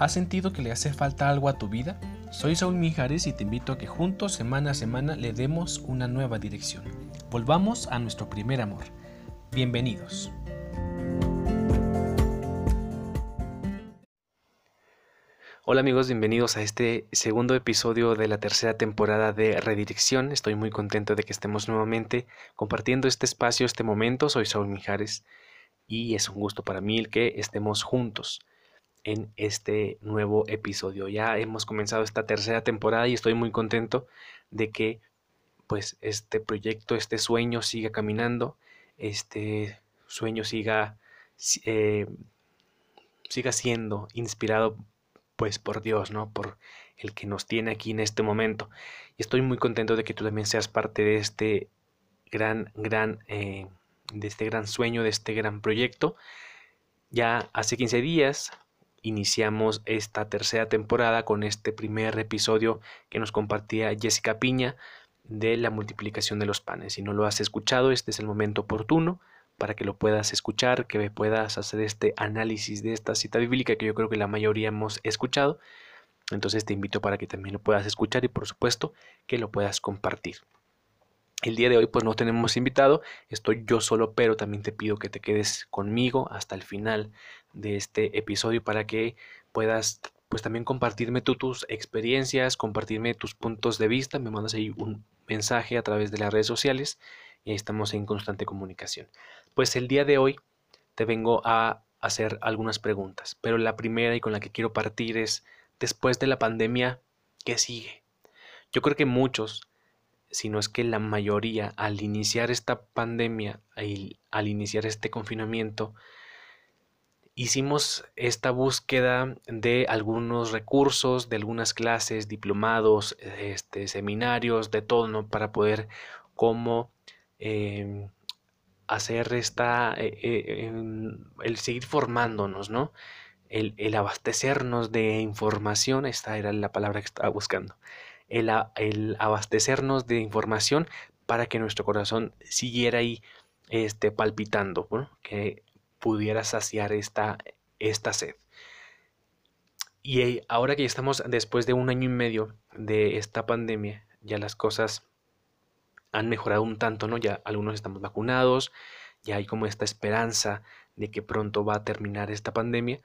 ¿Has sentido que le hace falta algo a tu vida? Soy Saúl Mijares y te invito a que juntos semana a semana le demos una nueva dirección. Volvamos a nuestro primer amor. Bienvenidos. Hola amigos, bienvenidos a este segundo episodio de la tercera temporada de Redirección. Estoy muy contento de que estemos nuevamente compartiendo este espacio, este momento. Soy Saúl Mijares y es un gusto para mí el que estemos juntos en este nuevo episodio. Ya hemos comenzado esta tercera temporada y estoy muy contento de que pues este proyecto, este sueño siga caminando, este sueño siga, eh, siga siendo inspirado pues por Dios, ¿no? Por el que nos tiene aquí en este momento. Y estoy muy contento de que tú también seas parte de este gran, gran, eh, de este gran sueño, de este gran proyecto. Ya hace 15 días iniciamos esta tercera temporada con este primer episodio que nos compartía Jessica Piña de la multiplicación de los panes. Si no lo has escuchado, este es el momento oportuno para que lo puedas escuchar, que puedas hacer este análisis de esta cita bíblica que yo creo que la mayoría hemos escuchado. Entonces te invito para que también lo puedas escuchar y por supuesto que lo puedas compartir. El día de hoy pues no tenemos invitado, estoy yo solo, pero también te pido que te quedes conmigo hasta el final de este episodio para que puedas pues también compartirme tú tus experiencias, compartirme tus puntos de vista, me mandas ahí un mensaje a través de las redes sociales y estamos en constante comunicación. Pues el día de hoy te vengo a hacer algunas preguntas, pero la primera y con la que quiero partir es, después de la pandemia, ¿qué sigue? Yo creo que muchos sino es que la mayoría al iniciar esta pandemia, al iniciar este confinamiento, hicimos esta búsqueda de algunos recursos, de algunas clases, diplomados, este, seminarios, de todo, ¿no? Para poder cómo em, hacer esta, eh, eh, el seguir formándonos, ¿no? El, el abastecernos de información, esta era la palabra que estaba buscando el, abastecernos de información para que nuestro corazón siguiera ahí este, palpitando, que pudiera saciar esta, esta sed. Y ahora que ya estamos después de un año y medio de esta pandemia, ya las cosas han mejorado un tanto, ¿no? Ya algunos estamos vacunados, ya hay como esta esperanza de que pronto va a terminar esta pandemia.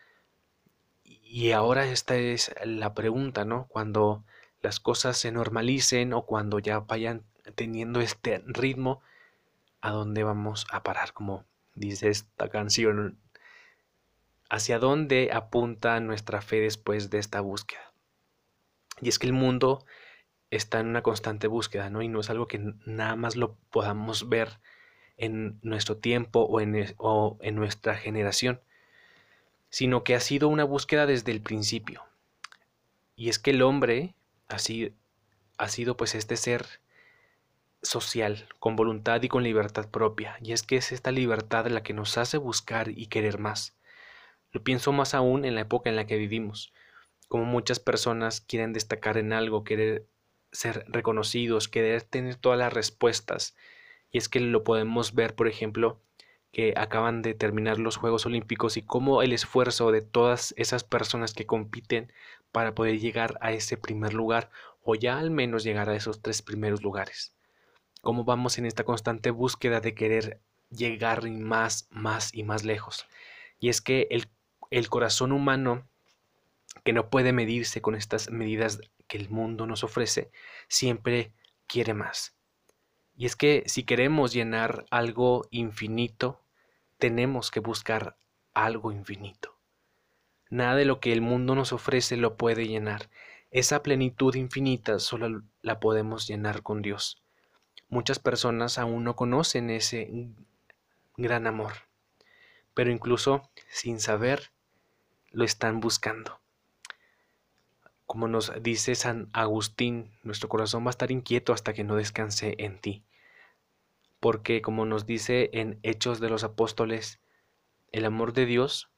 Y ahora esta es la pregunta, ¿no? Cuando las cosas se normalicen o cuando ya vayan teniendo este ritmo, ¿a dónde vamos a parar? Como dice esta canción, ¿hacia dónde apunta nuestra fe después de esta búsqueda? Y es que el mundo está en una constante búsqueda, ¿no? Y no es algo que nada más lo podamos ver en nuestro tiempo o en, o en nuestra generación, sino que ha sido una búsqueda desde el principio. Y es que el hombre así ha sido pues este ser social, con voluntad y con libertad propia, y es que es esta libertad la que nos hace buscar y querer más. Lo pienso más aún en la época en la que vivimos, como muchas personas quieren destacar en algo, querer ser reconocidos, querer tener todas las respuestas, y es que lo podemos ver, por ejemplo, que acaban de terminar los Juegos Olímpicos y cómo el esfuerzo de todas esas personas que compiten para poder llegar a ese primer lugar o ya al menos llegar a esos tres primeros lugares. Cómo vamos en esta constante búsqueda de querer llegar más, más y más lejos. Y es que el, corazón humano, que no puede medirse con estas medidas que el mundo nos ofrece, siempre quiere más. Y es que si queremos llenar algo infinito, tenemos que buscar algo infinito. Nada de lo que el mundo nos ofrece lo puede llenar. Esa plenitud infinita solo la podemos llenar con Dios. Muchas personas aún no conocen ese gran amor, pero incluso sin saber lo están buscando. Como nos dice San Agustín, nuestro corazón va a estar inquieto hasta que no descanse en ti porque como nos dice en Hechos de los Apóstoles, el amor de Dios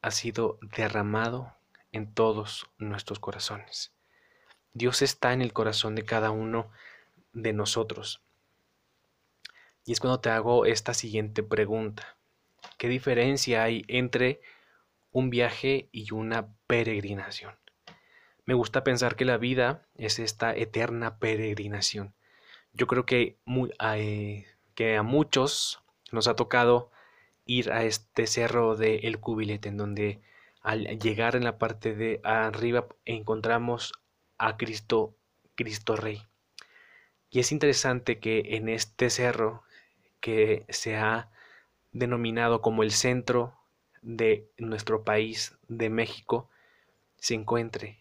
ha sido derramado en todos nuestros corazones. Dios está en el corazón de cada uno de nosotros. Y es cuando te hago esta siguiente pregunta. ¿Qué diferencia hay entre un viaje y una peregrinación. Me gusta pensar que la vida es esta eterna peregrinación. Yo creo que, eh, que a muchos nos ha tocado ir a este cerro de El Cubilete, en donde al llegar en la parte de arriba encontramos a Cristo, Cristo Rey. Y es interesante que en este cerro que se ha denominado como el centro de nuestro país, de México, se encuentre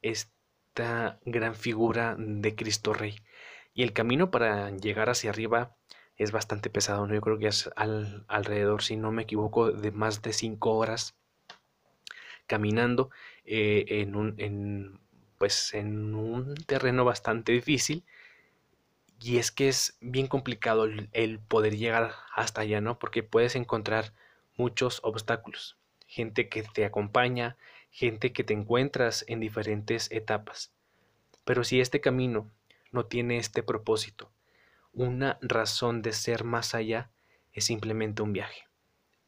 esta gran figura de Cristo Rey. Y el camino para llegar hacia arriba es bastante pesado, ¿no? Yo creo que es alrededor, si no me equivoco, de más de cinco horas caminando eh, en, un, en, pues, en un terreno bastante difícil. Y es que es bien complicado el, poder llegar hasta allá, ¿no? Porque puedes encontrar muchos obstáculos. Gente que te acompaña, gente que te encuentras en diferentes etapas. Pero si este camino no tiene este propósito, una razón de ser más allá, es simplemente un viaje.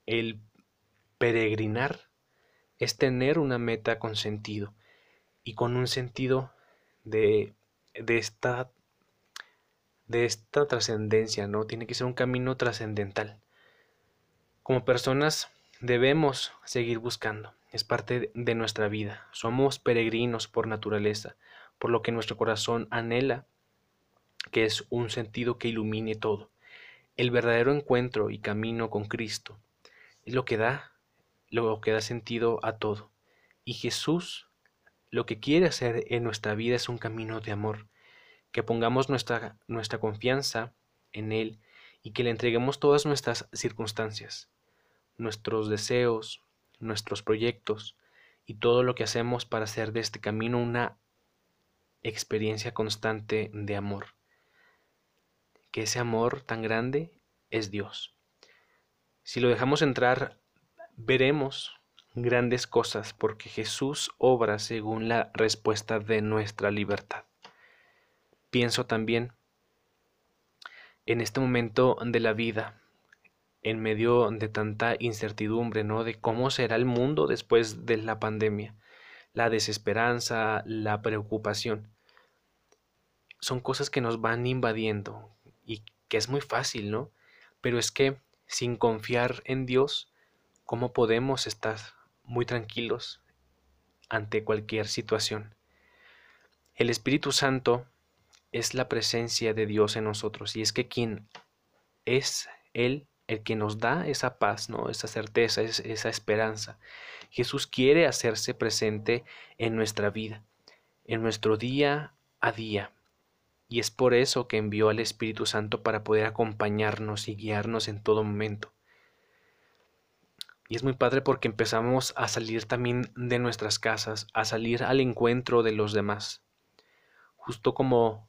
El peregrinar es tener una meta con sentido y con un sentido de, de esta de esta trascendencia, ¿no? Tiene que ser un camino trascendental. Como personas debemos seguir buscando es parte de nuestra vida. Somos peregrinos por naturaleza, por lo que nuestro corazón anhela, que es un sentido que ilumine todo. El verdadero encuentro y camino con Cristo es lo que da, lo que da sentido a todo. Y Jesús lo que quiere hacer en nuestra vida es un camino de amor, que pongamos nuestra, nuestra confianza en Él y que le entreguemos todas nuestras circunstancias, nuestros deseos, nuestros proyectos y todo lo que hacemos para hacer de este camino una experiencia constante de amor. Que ese amor tan grande es Dios. Si lo dejamos entrar, veremos grandes cosas porque Jesús obra según la respuesta de nuestra libertad. Pienso también en este momento de la vida en medio de tanta incertidumbre, ¿no? De cómo será el mundo después de la pandemia, la desesperanza, la preocupación. Son cosas que nos van invadiendo y que es muy fácil, ¿no? Pero es que sin confiar en Dios, ¿cómo podemos estar muy tranquilos ante cualquier situación? El Espíritu Santo es la presencia de Dios en nosotros y es que quien es Él el que nos da esa paz, ¿no? esa certeza, esa esperanza. Jesús quiere hacerse presente en nuestra vida, en nuestro día a día. Y es por eso que envió al Espíritu Santo para poder acompañarnos y guiarnos en todo momento. Y es muy padre porque empezamos a salir también de nuestras casas, a salir al encuentro de los demás. Justo como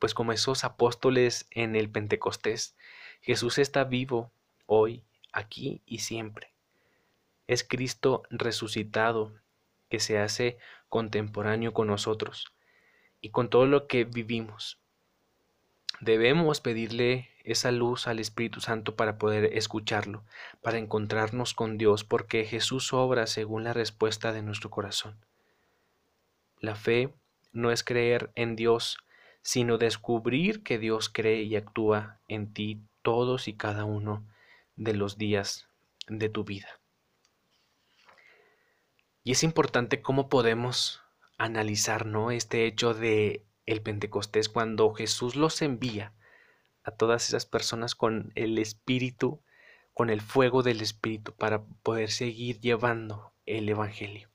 pues como esos apóstoles en el Pentecostés Jesús está vivo hoy, aquí y siempre. Es Cristo resucitado que se hace contemporáneo con nosotros y con todo lo que vivimos. Debemos pedirle esa luz al Espíritu Santo para poder escucharlo, para encontrarnos con Dios, porque Jesús obra según la respuesta de nuestro corazón. La fe no es creer en Dios, sino descubrir que Dios cree y actúa en ti todos y cada uno de los días de tu vida. Y es importante cómo podemos analizar ¿no? este hecho de el Pentecostés cuando Jesús los envía a todas esas personas con el Espíritu, con el fuego del Espíritu para poder seguir llevando el Evangelio.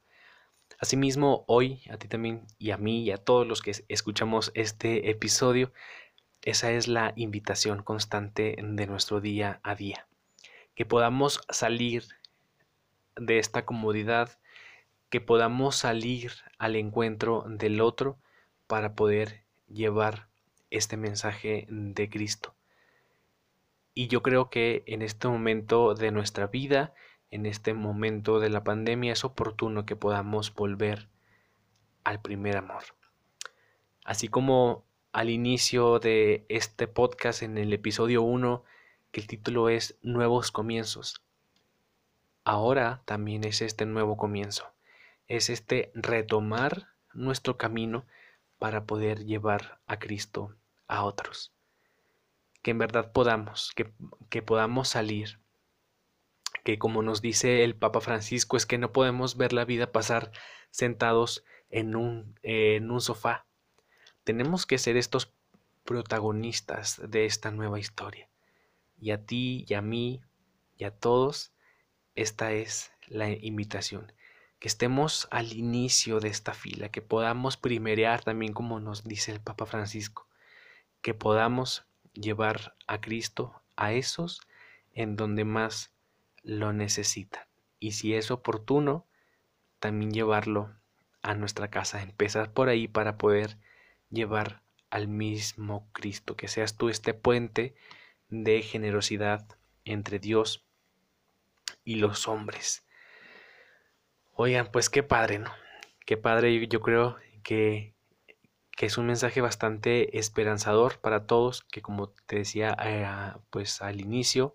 Asimismo, hoy a ti también y a mí y a todos los que escuchamos este episodio, esa es la invitación constante de nuestro día a día. Que podamos salir de esta comodidad, que podamos salir al encuentro del otro para poder llevar este mensaje de Cristo. Y yo creo que en este momento de nuestra vida, en este momento de la pandemia, es oportuno que podamos volver al primer amor. Así como al inicio de este podcast en el episodio 1, que el título es Nuevos Comienzos. ahora también es este nuevo comienzo, es este retomar nuestro camino para poder llevar a Cristo a otros. Que en verdad podamos, que, que podamos salir que como nos dice el Papa Francisco, es que no podemos ver la vida pasar sentados en un, en un sofá. Tenemos que ser estos protagonistas de esta nueva historia. Y a ti y a mí y a todos, esta es la invitación. Que estemos al inicio de esta fila, que podamos primerear también como nos dice el Papa Francisco, que podamos llevar a Cristo a esos en donde más lo necesitan. Y si es oportuno, también llevarlo a nuestra casa. Empezar por ahí para poder llevar al mismo Cristo. Que seas tú este puente de generosidad entre Dios y los hombres. Oigan, pues qué padre, ¿no? Qué padre, yo creo que, que es un mensaje bastante esperanzador para todos, que como te decía eh, pues al inicio,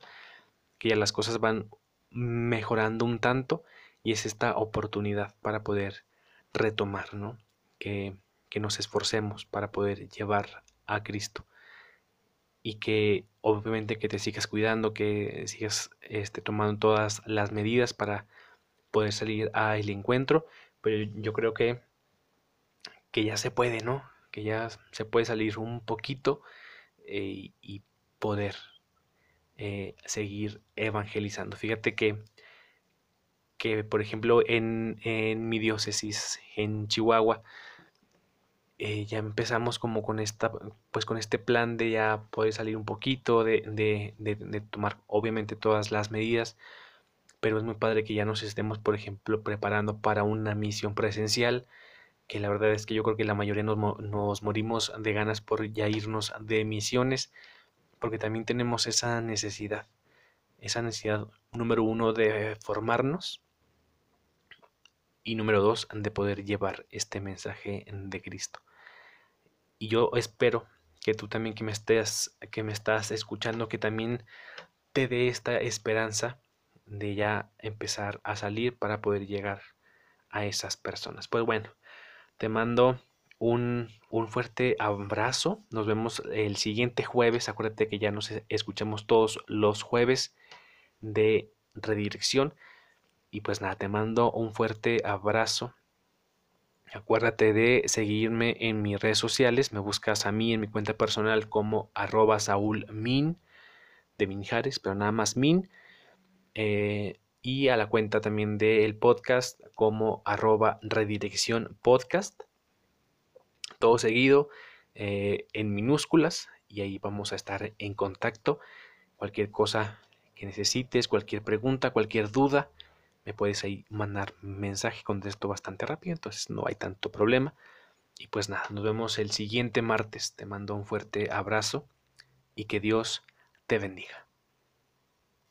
que ya las cosas van mejorando un tanto y es esta oportunidad para poder retomar, ¿no? Que, que nos esforcemos para poder llevar a Cristo y que obviamente que te sigas cuidando, que sigas este, tomando todas las medidas para poder salir al encuentro, pero yo creo que, que ya se puede, ¿no? Que ya se puede salir un poquito eh, y poder eh, seguir evangelizando. Fíjate que, que por ejemplo, en, mi diócesis, en Chihuahua, eh, ya empezamos como con esta, pues con este plan de ya poder salir un poquito, de, de, tomar obviamente todas las medidas, pero es muy padre que ya nos estemos, por ejemplo, preparando para una misión presencial, que la verdad es que yo creo que la mayoría nos, nos morimos de ganas por ya irnos de misiones, porque también tenemos esa necesidad, esa necesidad número uno de formarnos y número dos de poder llevar este mensaje de Cristo. Y yo espero que tú también que me estés, que me estás escuchando, que también te dé esta esperanza de ya empezar a salir para poder llegar a esas personas. Pues bueno, te mando un, fuerte abrazo. Nos vemos el siguiente jueves. Acuérdate que ya nos escuchamos todos los jueves de redirección. Y pues nada, te mando un fuerte abrazo. Acuérdate de seguirme en mis redes sociales. Me buscas a mí en mi cuenta personal como arroba Saúl Min de Minjares, pero nada más Min. Eh, y a la cuenta también del podcast como arroba redirección podcast todo seguido eh, en minúsculas y ahí vamos a estar en contacto. Cualquier cosa que necesites, cualquier pregunta, cualquier duda, me puedes ahí mandar mensaje, contesto bastante rápido, entonces no hay tanto problema. Y pues nada, nos vemos el siguiente martes. Te mando un fuerte abrazo y que Dios te bendiga.